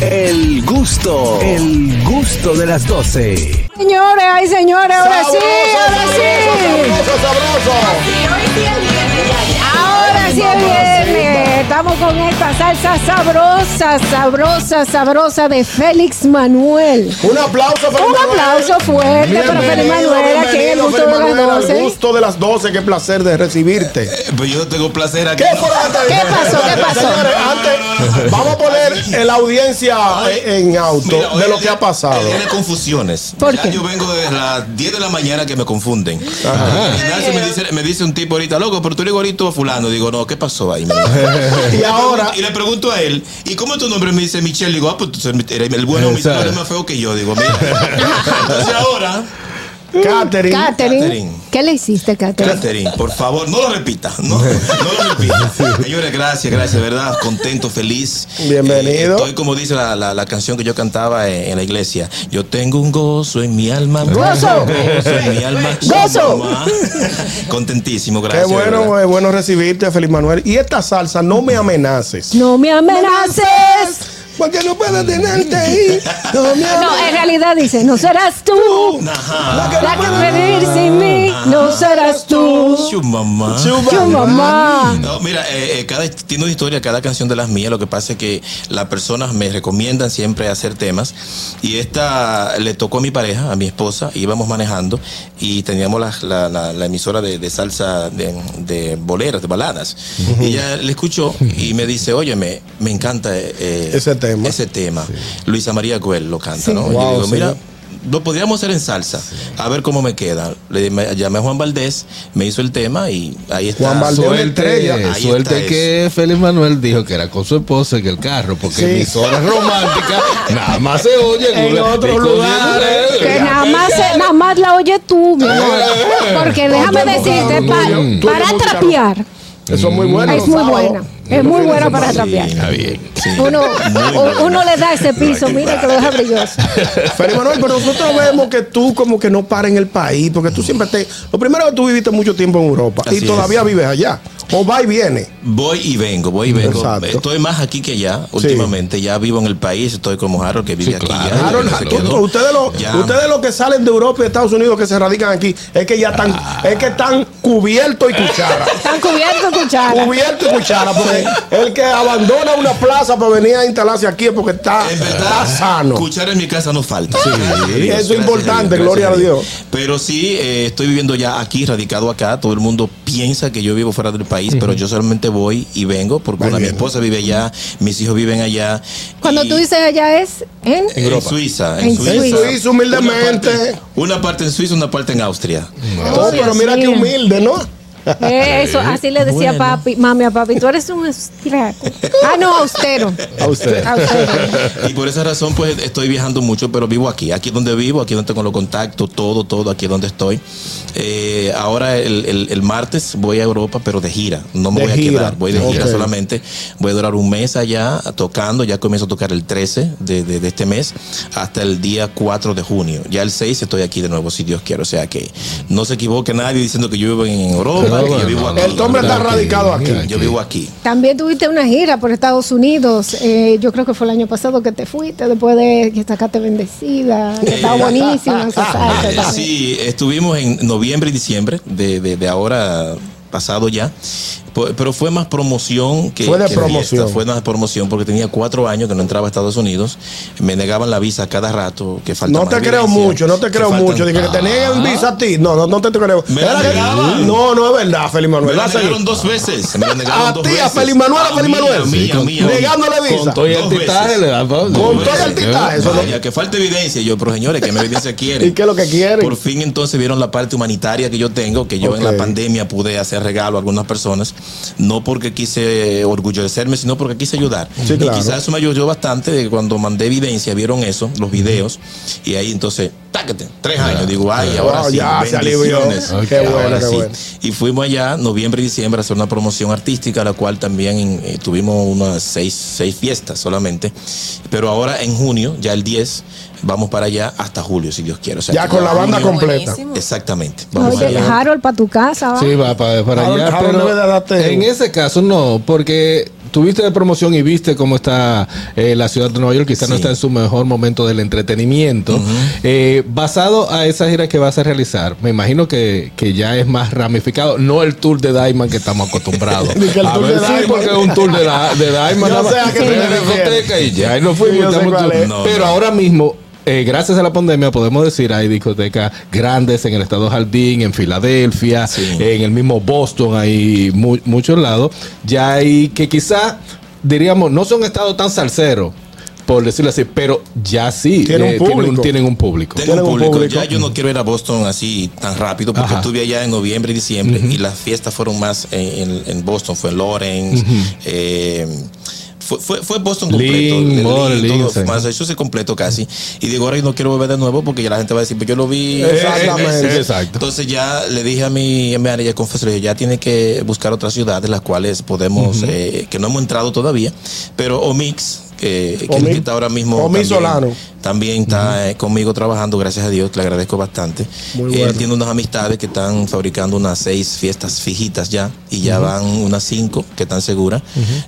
El gusto, el gusto de las 12. Señores, ay señores, ahora sí, ahora sí. Ahora sí es viernes. Estamos con esta salsa sabrosa, sabrosa, sabrosa de Félix Manuel. Un aplauso para Un Manuel. aplauso fuerte para Félix Manuel aquí en el bienvenido, gusto de las Manuel, al 12. gusto de las 12, qué placer de recibirte. Pues yo tengo placer aquí. ¿Qué fue lo que te ¿Qué pasó? ¿Qué pasó? Señores, antes, vamos a poner en la audiencia en auto Mira, de lo que ha día- pasado. de confusiones. ¿Por qué? Yo vengo de las 10 de la mañana que me confunden. Ignacio me dice, me dice un tipo ahorita, loco, pero tú eres igualito a fulano. Digo, no, ¿qué pasó ahí? Y ahora, Y le pregunto a él, ¿y cómo es tu nombre? Me dice Michelle. Digo, ah, pues el bueno, mi Exacto. eres más feo que yo. Digo, mira. Entonces ahora, Catherine, Catherine. ¿qué le hiciste, Catherine? Catherine, por favor, no lo repita. No, no lo repita. Señores, gracias, gracias, ¿verdad? Contento, feliz. Bienvenido. Eh, estoy como dice la, la- la canción que yo cantaba en, en la iglesia. Yo tengo un gozo en mi alma. Gozo. Gozo en mi alma. Gozo. Mamá. Contentísimo, qué gracias. bueno, ¿verdad? es bueno recibirte, Feliz Manuel. Y esta salsa, no me amenaces. No me amenaces. Porque no puedo tenerte ahí. No me No, en realidad dice, no serás tú. Ajá. La que puede vivir sin mí, no serás tú. Chu, mamá. Yo, mamá. No, mira, eh, eh, cada, tiene una historia, cada canción de las mías. Lo que pasa es que las personas me recomiendan siempre hacer temas. Y esta le tocó a mi pareja, a mi esposa. Íbamos manejando y teníamos la, la- la- la emisora de, de salsa de, de boleras, de baladas. Y ella le escuchó y me dice: Oye, me, me encanta eh, Ese tema. Ese tema. Luisa María Güell lo canta, ¿no? Y Wow, yo digo: sí. Lo podríamos hacer en salsa, a ver cómo me queda. Le me- llamé a Juan Valdés, me hizo el tema y ahí está. Juan Valdés. Suerte, estrella. Ahí suerte está que Félix Manuel dijo que era con su esposa en el carro, porque Sí. emisoras románticas nada más se oyen En otros lugares. Que nada más, se- nada más la oye tú, mi amor. Porque déjame decirte, para música, trapear, Eso es muy bueno. es muy buena. Es muy buena para Sí, trapear. está bien. sí. Uno, uno le da ese piso, mira que lo deja brilloso. Feliz Manuel, pero nosotros vemos que tú como que no paras en el país, porque tú siempre te... Lo primero que tú viviste mucho tiempo en Europa Así y todavía es. vives allá. O va y viene. Voy y vengo, voy y vengo. Exacto. Estoy más aquí que allá últimamente. Ya vivo en el país, estoy como Harold que vive Sí, aquí. claro. ya, Harold, ya se tú- quedó. tú- ustedes, ustedes los que salen de Europa y de Estados Unidos que se radican aquí, es que ya están, es que están cubiertos y cuchara. Están cubiertos cuchara. Cubierto y cuchara, porque el que abandona una plaza para venir a instalarse aquí es porque está, está sano. escuchar en mi casa no falta. Dios, eso es importante, gloria a Dios. Pero sí, eh, estoy viviendo ya aquí, radicado acá. Todo el mundo piensa que yo vivo fuera del país, pero yo solamente voy y vengo porque una, mi esposa vive allá, mis hijos viven allá. Cuando y- tú dices allá es en... en Suiza, en, En Suiza. Suiza. En Suiza, humildemente. Una parte, una parte en Suiza, una parte en Austria. Oh, pero mira qué humilde, ¿no? Eso, así le decía Bueno. papi, mami a papi, tú eres un austriaco. Ah, no, austero. A usted. Austero. Y por esa razón, pues estoy viajando mucho, pero vivo aquí. Aquí es donde vivo, aquí es donde tengo los contactos, todo, todo, aquí es donde estoy. Eh, ahora el, el- el martes voy a Europa, pero de gira. No me De voy a quedar, voy de gira solamente. Voy a durar un mes allá tocando. Ya comienzo a tocar el 13 de, de- de este mes hasta el día 4 de junio. Ya el 6 estoy aquí de nuevo, si Dios quiere. O sea que no se equivoque nadie diciendo que yo vivo en Europa, El hombre está radicado aquí. Yo vivo aquí. También tuviste una gira por Estados Unidos. eh, yo creo que fue el año pasado que te fuiste, después de que sacaste bendecida, que estaba buenísima. Sí, estuvimos en noviembre y diciembre de, de- de ahora pasado ya. Po- Pero fue más promoción que. Fue de que promoción. fiesta. Fue más promoción porque tenía cuatro años que no entraba a Estados Unidos. Me negaban la visa cada rato. Que falta No te creo evidencia, mucho, no te que creo faltan- mucho. Dije que tenía un visa a ti. No, no, no te creo. Me la que- negaban. No, no es verdad, Feliz Me Manuel. la Va a seguir. negaron dos veces. Me la negaron A dos ti, a veces. Manuel, a Feliz mí, Manuel. a mí, a mí, a mí. Negándole visa. Con todo el titaje Con todo el titaje. Vaya, que falta evidencia. Yo, pero señores, ¿qué evidencia quieren? ¿Y qué es lo que quieren? Por fin entonces vieron la parte humanitaria que yo tengo, que yo en la pandemia pude hacer regalo a algunas personas, no porque quise orgullecerme, sino porque quise ayudar. Sí, claro. Y quizás eso me ayudó bastante de que cuando mandé evidencia, vieron eso, los videos, y ahí entonces, táquete, tres años, digo, ay, ahora Wow, sí, ya se alivió. qué bueno, Ahora qué sí. bueno. Y fuimos allá, noviembre y diciembre, a hacer una promoción artística, la cual también eh, tuvimos unas seis, seis fiestas solamente. Pero ahora en junio, ya el 10, vamos para allá hasta julio, si Dios quiere. O sea, Ya con la banda completa. Exactamente. Vamos Oye, allá. Harold, para tu casa, ¿va? Sí, va para, para Harold- allá. Harold pero debe de darte- en ese caso no, porque tuviste de promoción y viste cómo está eh, la ciudad de Nueva York, quizás no Sí. está en su mejor momento del entretenimiento. Eh, basado a esa gira que vas a realizar, me imagino que, que ya es más ramificado, no el tour de Diamond que estamos acostumbrados. Ni que el a tour ver, de sí, Diamond. porque es un tour de, la, de Diamond. Nada sé a más. qué te En la refieres. discoteca y ya, y nos fuimos. Sí, estamos. No, Pero no. ahora mismo. Eh, gracias a la pandemia podemos decir hay discotecas grandes en el estado Jardín, en Filadelfia, Sí. en el mismo Boston, hay mu- muchos lados. Ya hay que quizá diríamos no son estados tan salseros, por decirlo así, pero ya sí Tienen un eh, tienen, público. tienen un público. Tengo Tienen un un público. público. Ya yo no quiero ir a Boston así tan rápido porque Ajá. estuve allá en noviembre y diciembre y las fiestas fueron más en, en- en Boston. Fue en Lawrence. eh, fue, fue, fue Boston completo. De More, Lynn, todo, sí. Massachusetts completo casi. Y digo, ahora no quiero volver de nuevo porque ya la gente va a decir, pues yo lo vi. Exactamente. Eh, exacto. Entonces ya le dije a mi manager, confesor, ya tiene que buscar otras ciudades las cuales podemos, eh, que no hemos entrado todavía, pero Omix, que, que que está ahora mismo. Omix también- Solano. También está eh, conmigo trabajando, gracias a Dios, le agradezco bastante. Muy Él bueno. tiene unas amistades que están fabricando unas seis fiestas fijitas ya, y ya van unas cinco que están seguras.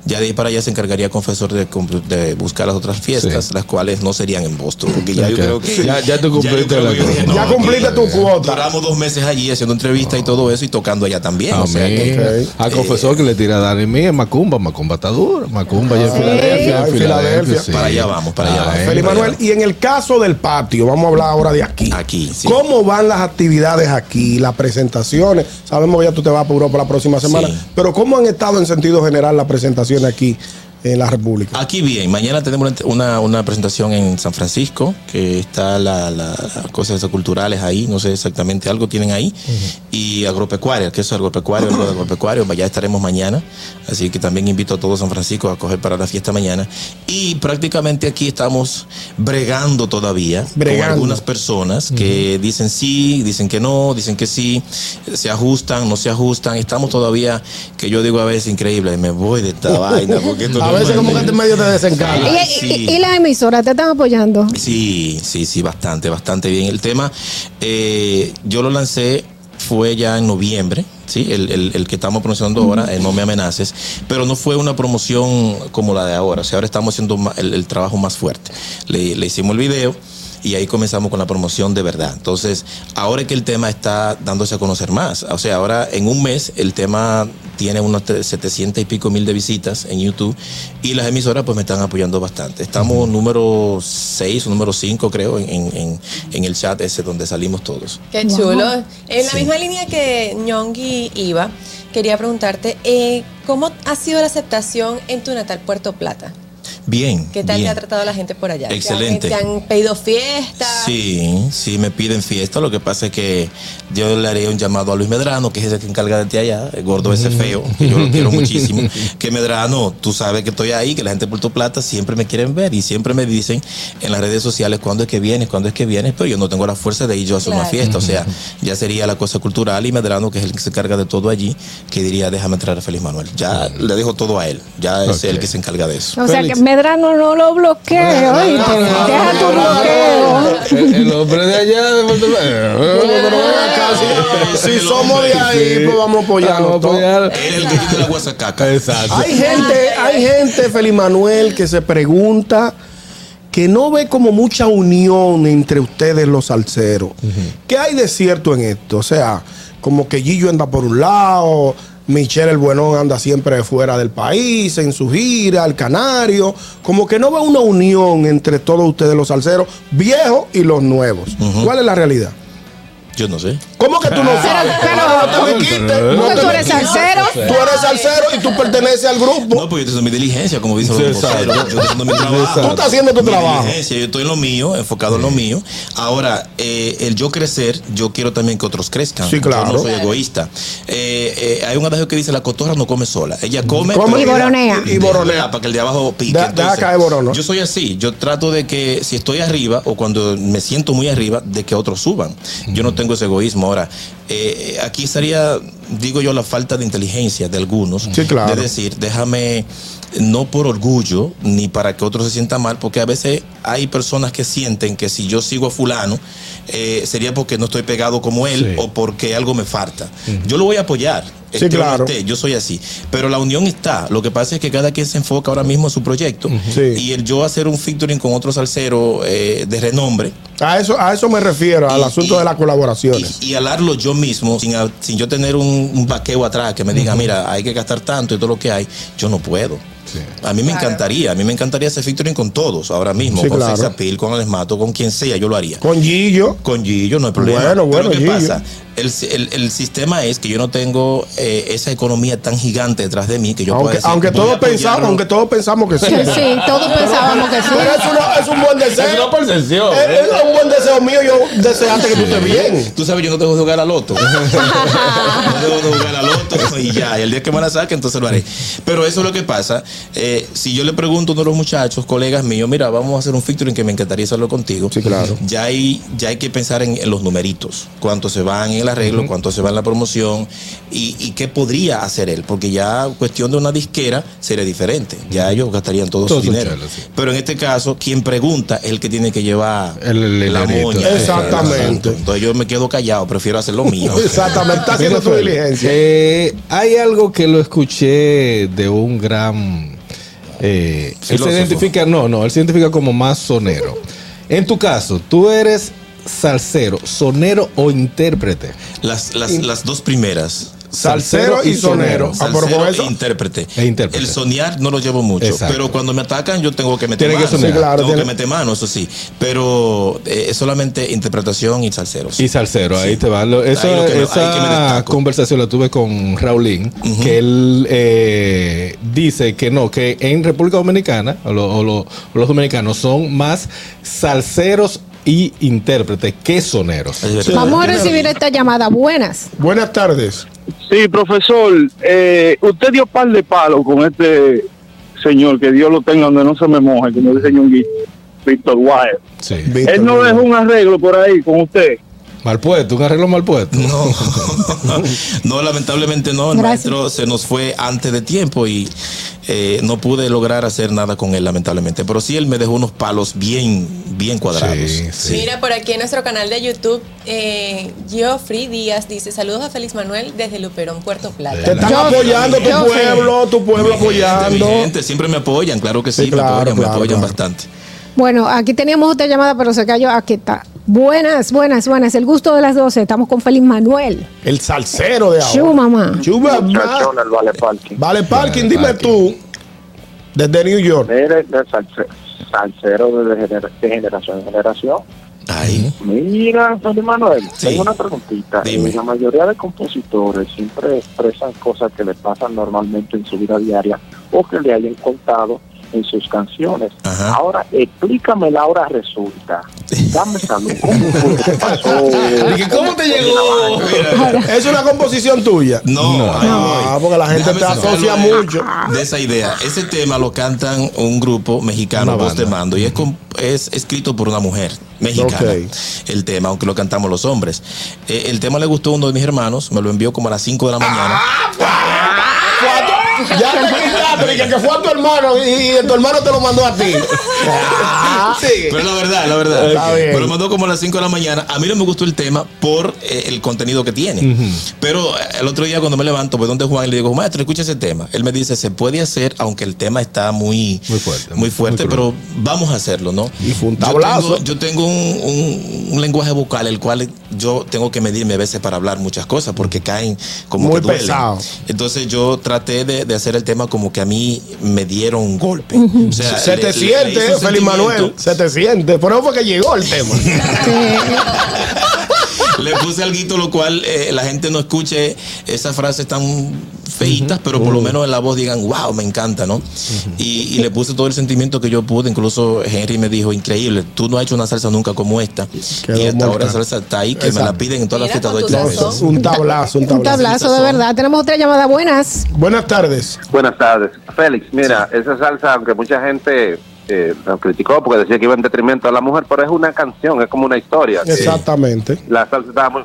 Ya de ahí para allá se encargaría confesor de, de buscar las otras fiestas, Sí. las cuales no serían en Boston, porque ya yo creo que. Ya- ya tú cumpliste la dije, cosa. Ya cumpliste tu cuota. Duramos dos meses allí haciendo entrevistas y todo eso y tocando allá también. o sea que- Amén. Ok. Al confesor que le tira a Dani Mía, Macumba, Macumba está duro. Macumba ya en Sí. Filadelfia, Ah, en Filadelfia. sí. Para allá vamos, para allá Ah, vamos. eh. Feliz Manuel, y en el caso del patio, vamos a hablar ahora de aquí. Aquí, sí. ¿Cómo van las actividades aquí, las presentaciones? Sabemos que ya tú te vas para Europa la próxima semana, Sí. pero ¿cómo han estado en sentido general las presentaciones aquí en la República? Aquí bien, mañana tenemos una, una presentación en San Francisco, que está la, la cosas culturales ahí, no sé exactamente, algo tienen ahí, y agropecuaria, que eso es agropecuario, algo de agropecuario, allá estaremos mañana, así que también invito a todo San Francisco a coger para la fiesta mañana, y prácticamente aquí estamos bregando todavía Bregando. con algunas personas que dicen sí, dicen que no, dicen que sí, se ajustan, no se ajustan, estamos todavía, que yo digo a veces increíble, me voy de esta vaina, porque esto no veces como que te medio te desencaja. Y, sí. las emisoras te están apoyando. Sí, sí, sí, bastante, bastante bien. El tema, eh, yo lo lancé, fue ya en noviembre, ¿sí? El, el- el que estamos promocionando ahora, el No Me Amenaces, pero no fue una promoción como la de ahora. O sea, ahora estamos haciendo el, el trabajo más fuerte. Le, le hicimos el video. Y ahí comenzamos con la promoción de verdad. Entonces, ahora es que el tema está dándose a conocer más. O sea, ahora en un mes el tema tiene unos tre- 700 y pico mil de visitas en YouTube y las emisoras pues me están apoyando bastante. Estamos número 6 o número 5 creo en, en- en- el chat ese donde salimos todos. Qué chulo. En la Sí. misma línea que Ñongui iba, quería preguntarte, eh, ¿cómo ha sido la aceptación en tu natal Puerto Plata? Bien. ¿Qué tal bien. te ha tratado la gente por allá? ¿Te han- Excelente. ¿Te han, pedido fiestas? Sí, sí, me piden fiesta. Lo que pasa es que yo le haré un llamado a Luis Medrano, que es el que encarga de ti allá, el gordo ese feo, que yo lo quiero muchísimo. Que Medrano, tú sabes que estoy ahí, que la gente de Puerto Plata siempre me quieren ver y siempre me dicen en las redes sociales cuándo es que vienes, cuándo es que vienes, pero yo no tengo la fuerza de ir yo a hacer una fiesta. O sea, ya sería la cosa cultural y Medrano, que es el que se encarga de todo allí, que diría, déjame traer a Feliz Manuel. Ya le dejo todo a él, ya es Ok. él que se encarga de eso. O sea que Félix. Medrano no lo bloquee, oíste. Deja tu bloqueo. El, el hombre de allá de Puerto si, somos de ahí, pues vamos a apoyarnos Vamos a apoyar. Él el que tiene la guasacaca. Exacto. Hay gente, hay gente, Feliz Manuel, que se pregunta que no ve como mucha unión entre ustedes los salseros. ¿Qué hay de cierto en esto? O sea, como que Gillo anda por un lado, Michelle el Buenón anda siempre fuera del país, en su gira, al Canario. Como que no ve una unión entre todos ustedes los salseros, viejos y los nuevos. ¿Cuál es la realidad? Yo no sé. ¿Cómo que tú no sabes? pero- no te me quites. No te tú eres salsero. Tú eres salsero y tú perteneces al grupo. No, porque yo estoy haciendo mi diligencia, como dicen Sí, los voceros. Yo estoy haciendo mi trabajo. Tú estás haciendo tu Mi trabajo. diligencia, Yo estoy en lo mío, enfocado en lo mío. Ahora, eh, el yo crecer, yo quiero también que otros crezcan. Sí, claro. Yo no soy egoísta. Eh, eh, hay un adagio que dice, la cotorra no come sola. Ella come... Y boronea. Y boronea. Para que el de abajo pique. Da- borono. Yo soy así. Yo trato de que si estoy arriba o cuando me siento muy arriba, de que otros suban. Yo no tengo ese egoísmo. Ahora, eh, aquí estaría, digo yo, la falta de inteligencia de algunos. Sí, claro. De decir, déjame, no por orgullo, ni para que otros se sientan mal, porque a veces hay personas que sienten que si yo sigo a fulano, eh, sería porque no estoy pegado como él Sí. o porque algo me falta. Yo lo voy a apoyar. Sí, claro. yo soy así. Pero la unión está. Lo que pasa es que cada quien se enfoca ahora mismo en su proyecto. Sí. Y el yo hacer un featuring con otro salsero eh, de renombre. A eso, a eso me refiero, al asunto y- de las colaboraciones. Y, y alarlo yo mismo, sin, sin yo tener un, un vaqueo atrás que me diga, mira, hay que gastar tanto y todo lo que hay, yo no puedo. A mí me Claro. encantaría, a mí me encantaría hacer featuring con todos ahora mismo, Sí, con claro. Con Alex Mato, con quien sea, yo lo haría. Con Gillo. Con Gillo no hay problema. Bueno, bueno, Pero ¿qué Gillo. pasa? El, el- el sistema es que yo no tengo eh, esa economía tan gigante detrás de mí que yo pueda Aunque, decir, aunque todos pensamos, aunque todos pensamos que sí. Sí, todos pensábamos que sí. Pero es, una- es un buen deseo. Es una percepción. Es, es un buen deseo mío. Yo deseaste que tú estés bien. Tú sabes, yo no tengo que jugar a loto. no tengo que jugar a loto y ya. Y el día que me la saque, entonces lo haré. Pero eso es lo que pasa. Eh, si yo le pregunto a uno de los muchachos, colegas míos, mira, vamos a hacer un featuring que me encantaría hacerlo contigo. Sí, claro. Ya hay, ya hay que pensar en, en los numeritos. Cuánto se van en el arreglo, cuánto se va en la promoción y, y qué podría hacer él. Porque ya cuestión de una disquera sería diferente. Ya ellos gastarían todo, Todo su dinero. chelo, sí. Pero en este caso, quien pregunta es el que tiene que llevar El- el la dinerito. moña. Exactamente. Entonces yo me quedo callado, prefiero hacer lo mío. Exactamente. Está haciendo tu diligencia. Eh, hay algo que lo escuché de un gran. Eh, él se identifica, no, no, él se identifica como más sonero. En tu caso, tú eres salsero, sonero o intérprete. Las, las, las dos primeras. Salsero y sonero. Ah, pero Salsero eso- e intérprete. E intérprete. El soñar no lo llevo mucho. Exacto. Pero cuando me atacan, yo tengo que meter Tiene que mano. soñar. Sí, claro, tengo tiene- que meter mano, eso sí. Pero eh, es solamente interpretación y salseros. Y salsero, ahí Sí. te va. Lo- Eso, Ahí que me- esa que conversación la tuve con Raulín, que él eh, dice que no, que en República Dominicana, o, lo- o lo- o los dominicanos son más salseros y intérpretes que soneros. Vamos a recibir esta llamada. Buenas. Buenas tardes. Sí, profesor, eh, usted dio par de palos con este señor, que Dios lo tenga donde no se me moje, como dice Ñonguito, Víctor Wire. Sí. Él no dejó un arreglo por ahí con usted. Mal puesto, un arreglo mal puesto. No, no, lamentablemente no. El Gracias. maestro se nos fue antes de tiempo y eh, no pude lograr hacer nada con él, lamentablemente. Pero sí, él me dejó unos palos bien, bien cuadrados. Sí, sí. Mira, por aquí en nuestro canal de YouTube, eh, Geoffrey Díaz dice: Saludos a Félix Manuel desde Luperón, Puerto Te Plata. están Yo- apoyando tu pueblo, tu pueblo apoyando. mi gente, siempre me apoyan, claro que sí, Sí, claro, me apoyan, claro, me apoyan claro. bastante. Bueno, aquí teníamos otra llamada, pero se cayó. Aquí está. Buenas, buenas, buenas. El gusto de las 12. Estamos con Félix Manuel. El salsero de Chu, ahora. mamá. Chuba, ma- Muchachón, el Vale Parking. Vale, Parking, dime Parking. tú. Desde New York. Mire, de salse- salsero de, gener- de generación en generación. Ahí. Mira, Felipe Manuel, Sí. tengo una preguntita. Dime. Eh, La mayoría de compositores siempre expresan cosas que les pasan normalmente en su vida diaria o que le hayan contado en sus canciones. Ajá. Ahora, explícame la hora resulta. Dame salud. ¿Cómo fue? ¿Qué pasó? Dije, ¿cómo te llegó? Es una composición tuya. No, ahí Ah, voy. porque la gente Déjame te asocia mucho. De esa idea. Ese tema lo cantan un grupo mexicano, voz de mando, y es, es escrito por una mujer mexicana. El tema, aunque lo cantamos los hombres. Eh, el tema le gustó a uno de mis hermanos, me lo envió como a las 5 de la mañana. Fue a tu- Ya te gritaste, dije que fue a tu hermano y, y tu hermano te lo mandó a ti. Ah, Pero la verdad, la verdad. Está bien. Me lo mandó como a las 5 de la mañana. A mí no me gustó el tema por eh, el contenido que tiene. Pero eh, el otro día cuando me levanto, voy donde Juan y le digo, maestro, escucha ese tema. Él me dice, se puede hacer, aunque el tema está muy, Muy fuerte, muy fuerte muy pero vamos a hacerlo, ¿no? Y fue un Yo tablazo. tengo- Yo tengo, un, un- un lenguaje vocal, el cual yo tengo que medirme a veces para hablar muchas cosas, porque caen como Muy que duelen. pesado. Entonces yo traté de, de hacer el tema como que a mí me dieron un golpe. O sea, Se le- te le- le siente, un Feliz. Manuel. Se te siente. Por eso fue que llegó el tema. Le puse algo lo cual eh, la gente no escuche esas frases tan feitas, pero por lo menos en la voz digan, wow, me encanta, ¿no? y, y le puse todo el sentimiento que yo pude. Incluso Henry me dijo, increíble, tú no has hecho una salsa nunca como esta. Quedó y hasta ahora mortal. esa salsa está ahí, que me la piden en todas las fiestas de. Un tablazo, un Un tablazo. tablazo, de verdad. Tenemos otra llamada. Buenas. Buenas tardes. Buenas tardes. Félix, mira, esa salsa, aunque mucha gente eh, la criticó porque decía que iba en detrimento a la mujer, pero es una canción, es como una historia. Exactamente. La salsa estaba muy...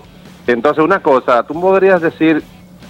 Entonces, una cosa, tú podrías decir,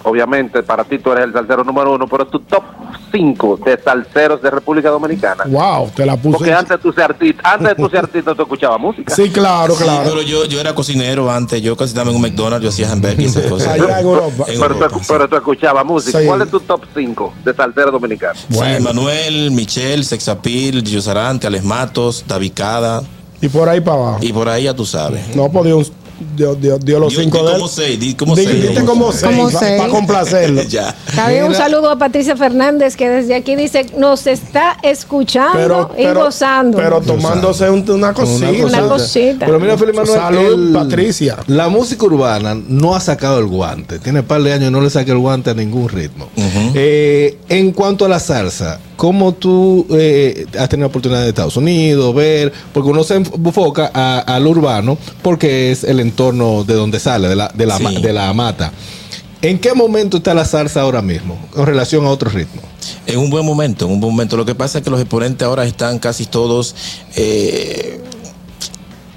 obviamente, para ti tú eres el salsero número uno, pero tu top 5 de salseros de República Dominicana. Wow, te la puse. Porque antes tú ser artista, antes de tú ser artista, tú escuchabas música. Sí, claro, Sí, claro. pero yo, yo era cocinero antes, yo casi estaba en un McDonald's, yo hacía hamburguesas y esas cosas. Allá en Europa. En Pero, Europa, tú, sí. pero tú escuchabas música. Sí. ¿Cuál es tu top 5 de salseros dominicanos? Sí, Manuel, Michelle, Sexapil, Gillo Sarante, Alex Matos, David Cada, Y por ahí para abajo. y por ahí ya tú sabes. No, pues dio, un- dio, dio- dio los cinco de como seis, di como Di- seis. Diste como seis Como para seis. complacerlo. ya. Bien, un saludo a Patricia Fernández que desde aquí dice nos está escuchando Pero, y pero, gozando. pero tomándose un- una cosita. Una cosita. Pero mira, Felipe Manuel, Salud, Patricia. La música urbana no ha sacado el guante. Tiene un par de años y no le saca el guante a ningún ritmo. Eh, en cuanto a la salsa, ¿cómo tú eh, has tenido oportunidad de Estados Unidos, ver? Porque uno se enfoca al urbano porque es el entorno de donde sale, de la, de la, Sí. de la mata. ¿En qué momento está la salsa ahora mismo con relación a otro ritmo? En un buen momento, en un buen momento. Lo que pasa es que los exponentes ahora están casi todos eh,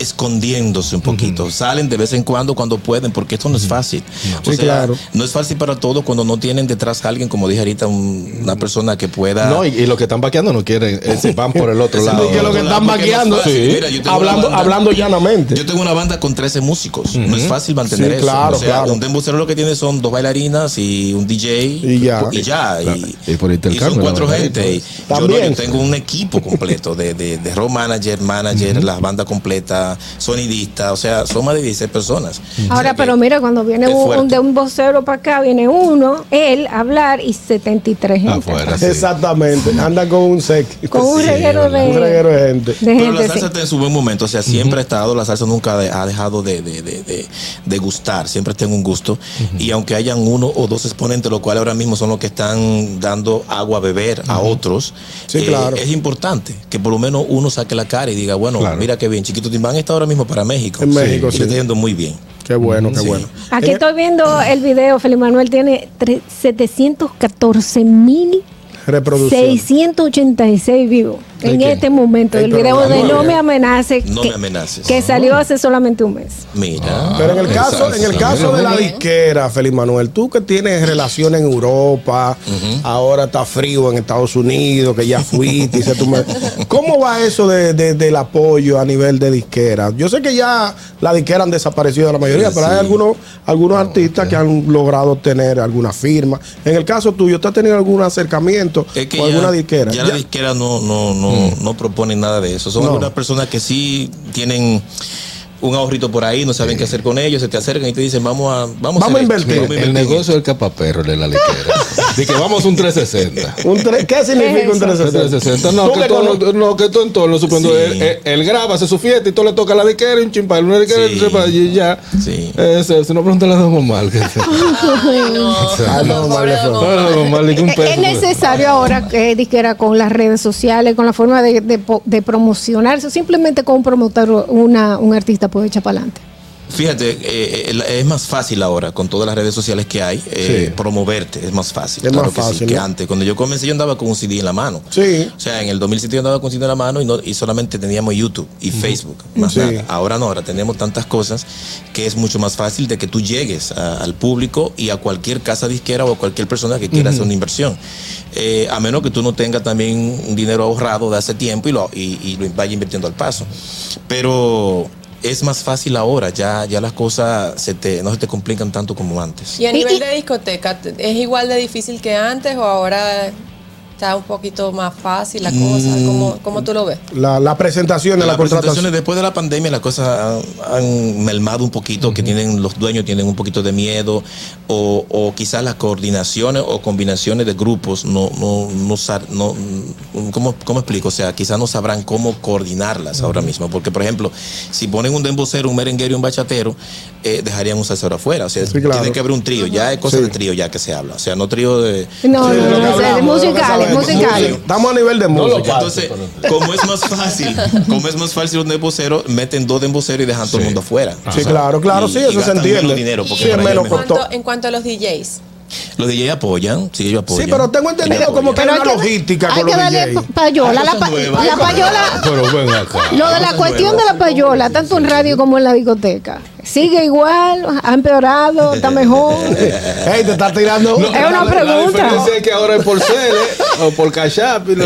escondiéndose un poquito. Salen de vez en cuando cuando pueden, porque esto no es fácil. O Sí, sea, claro. no es fácil para todos cuando no tienen detrás a alguien, como dije ahorita, un- una persona que pueda. No, y, y los que están vaqueando no quieren, eh, se van por el otro lado. Que lo que están no es vaqueando, sí, Mira, hablando, banda- hablando llanamente. Yo tengo una banda con 13 músicos. No es fácil mantener Sí, eso. claro, o sea, claro. un dembocero lo que tiene son dos bailarinas y un DJ. Y ya. Y ya. Y, Y por intercambio, y son cuatro gente. Y yo, no, También. yo tengo un equipo completo de, de, de road manager, manager, las bandas completas, sonidista. O sea, son más de 16 personas. O sea Ahora, pero mira, cuando viene un, de un vocero para acá, viene uno, él, a hablar y 73 gente. Afuera, sí. Exactamente. Anda con un sec. Con un Sí, reguero de, Un reguero de gente. de Pero la salsa sí. está en su buen momento, o sea, siempre ha estado, la salsa nunca de- ha dejado de, de- de- de- de gustar, siempre está en un gusto. Y aunque hayan uno o dos exponentes, los cuales ahora mismo son los que están dando agua a beber a otros, Sí, eh, claro. es importante que por lo menos uno saque la cara y diga, bueno, Claro. mira qué bien, Chiquito Timbán está ahora mismo para México. En México, y sí. le está yendo muy bien. Qué bueno, qué Sí. bueno. Aquí Eh, estoy viendo el video, Felipe Manuel tiene tre- 714 mil Reproducción. 686 vivos ¿De en qué? este momento. El video de No me amenaces. No que, me amenaces. Que salió hace solamente un mes. Mira. Pero en el caso, en el caso de la disquera, Felipe Manuel, tú que tienes relación en Europa, ahora está frío en Estados Unidos, que ya fuiste, y me- ¿cómo va eso de, de- del apoyo a nivel de disquera? Yo sé que ya las disqueras han desaparecido la mayoría, pero hay algunos, algunos artistas que han logrado obtener alguna firma. En el caso tuyo, ¿tú has tenido algún acercamiento Es que con ya, alguna disquera? ya Ya- la disquera no, no, no, no proponen nada de eso. Son No. algunas personas que sí tienen un ahorrito por ahí, no saben qué hacer con ellos, se te acercan y te dicen, vamos a, vamos Vamos a invertir. vamos a El negocio del capaperro de la liquera. de que vamos a un 360. Un tre- ¿Qué significa un ¿Qué es eso? 360? 360. No, Tú que que todo, no, que todo entorno, supongo, Sí. él, él- él graba, hace su fiesta y todo le toca a la disquera y un chimpal, una disquera Sí. y ya. Sí. Ese, si no pregúntale a Don Omar. Es necesario ahora que dijera con las redes sociales, con la forma de, de, de promocionarse, o simplemente con un promotor, una, un artista puede echar para adelante. Fíjate, eh, eh, es más fácil ahora con todas las redes sociales que hay eh, Sí. promoverte, es más fácil. Es claro más que sí, fácil, que ¿no? antes. Cuando yo comencé yo andaba con un CD en la mano. Sí. O sea, en el 2007 yo andaba con un CD en la mano y, no, y solamente teníamos YouTube y Facebook, más Sí. nada. Ahora no, ahora tenemos tantas cosas que es mucho más fácil de que tú llegues a- al público y a cualquier casa disquera o a cualquier persona que quiera hacer una inversión. Eh, a menos que tú no tengas también un dinero ahorrado de hace tiempo y lo, y, y lo vaya invirtiendo al paso. Pero es más fácil ahora, ya, ya las cosas se te, no se te complican tanto como antes. Y a nivel de discoteca, ¿es igual de difícil que antes o ahora está un poquito más fácil la cosa? ¿Cómo, cómo tú lo ves? La, la presentación de la Las contratación. después de la pandemia las cosas han, han mermado un poquito, que tienen los dueños tienen un poquito de miedo o, o quizás las coordinaciones o combinaciones de grupos no no no, no ¿cómo, cómo explico, o sea, quizás no sabrán cómo coordinarlas ahora mismo, porque por ejemplo, si ponen un dembocero, un merenguero y un bachatero, eh, dejarían un salsero afuera, o sea, Sí, claro. tiene que haber un trío, ya es cosa Sí. de trío ya que se habla, o sea, no trío de No, no, no, o sea, de hablamos, de lo que musicales, sabemos. Musicales. Estamos a nivel de música. entonces, como es más fácil, como es más fácil un dembocero, meten dos demboceros y dejan todo el mundo afuera. Sí, claro, claro, Y- sí, eso se entiende. menos dinero porque Sí, es para ellos menos es En cuanto, a los DJs, Los DJ apoyan, sí, ellos apoyan. Sí, pero tengo entendido como que hay una logística hay con que los darle DJs. payola. Ah, La, cosas pa- nuevas. la payola. Pero ven acá. Lo de la cuestión de la payola, tanto en radio como en la discoteca, Sigue igual, ha empeorado, está mejor. Ey, te está tirando. Es una La- La pregunta. diferencia es que ahora es por Cele o por fácil.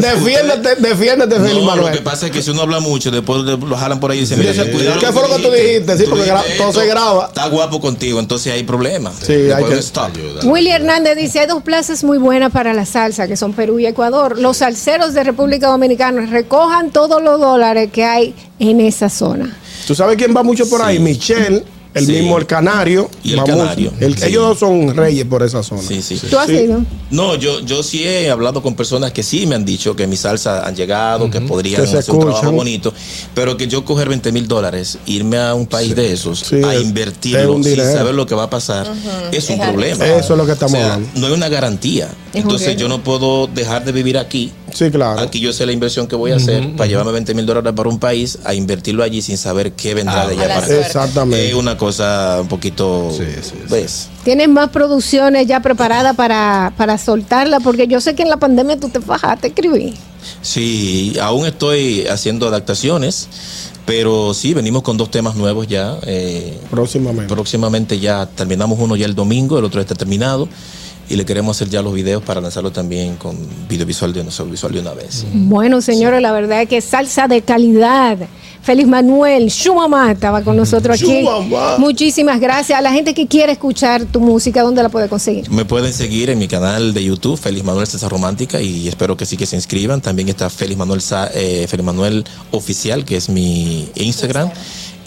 Defiéndete, defiéndete, No, lo Manuel. que pasa es que si uno habla mucho, después de- lo jalan por ahí y dicen, mira, Sí. cuidado ¿Qué fue lo que tú dijiste? Sí, porque todo se graba. Está guapo contigo, entonces hay problemas. Sí, hay que- stop. Willy Hernández dice, hay dos plazas muy buenas para la salsa, que son Perú y Ecuador. Los salseros de República Dominicana recojan todos los dólares que hay en esa zona. ¿Tú sabes quién va mucho por ahí? Michelle, el Sí. mismo el canario. Y el canario. El- Sí. Ellos son reyes por esa zona. Sí, sí. ¿Tú has Sí. ido? No, yo, yo sí he hablado con personas que sí me han dicho que mis salsas han llegado, que podrían Que hacer un trabajo bonito, pero que yo coger 20 mil dólares, irme a un país de esos, Sí, a invertirlo un sin dinero. saber lo que va a pasar, es un Es problema. Eso es lo que estamos O sea, hablando. no hay una garantía. Entonces yo no puedo dejar de vivir aquí. Sí, claro. Aquí yo sé la inversión que voy a hacer para llevarme 20 mil dólares para un país, a invertirlo allí sin saber qué vendrá de allá para acá. Exactamente. Es una cosa un poquito... Sí, sí, sí. ¿ves? ¿Tienes más producciones ya preparadas para, para soltarla? Porque yo sé que en la pandemia tú te fajaste a escribir. Sí, aún estoy haciendo adaptaciones, pero sí, venimos con dos temas nuevos ya. eh, Próximamente. próximamente ya terminamos uno ya el domingo, el otro está terminado. Y le queremos hacer ya los videos para lanzarlo también con video visual de una, visual de una vez. Bueno, señores, la verdad es que salsa de calidad. Félix Manuel, Shumamá estaba con nosotros aquí. Shumamá. Muchísimas gracias. A la gente que quiere escuchar tu música, ¿dónde la puede conseguir? Me pueden seguir en mi canal de YouTube, Félix Manuel César Romántica, y espero que sí que se inscriban. También está Félix Manuel, Sa- eh, Félix Manuel Oficial, que es mi Instagram.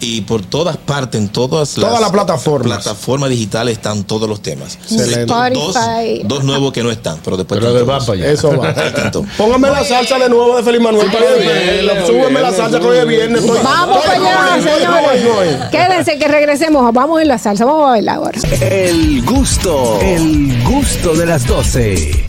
Y por todas partes, en todas Todas las plataformas. plataformas digitales están todos los temas. Excelente. Dos, nuevos que no están, pero después Pero de va todos. para allá. Eso va. Póngame la salsa de nuevo de Félix Manuel. para el viernes. Súbeme la salsa que hoy es viernes. Estoy- Vamos para allá, señores. Quédense que regresemos. Vamos en la salsa. Vamos a verla ahora. El gusto, el gusto de las 12.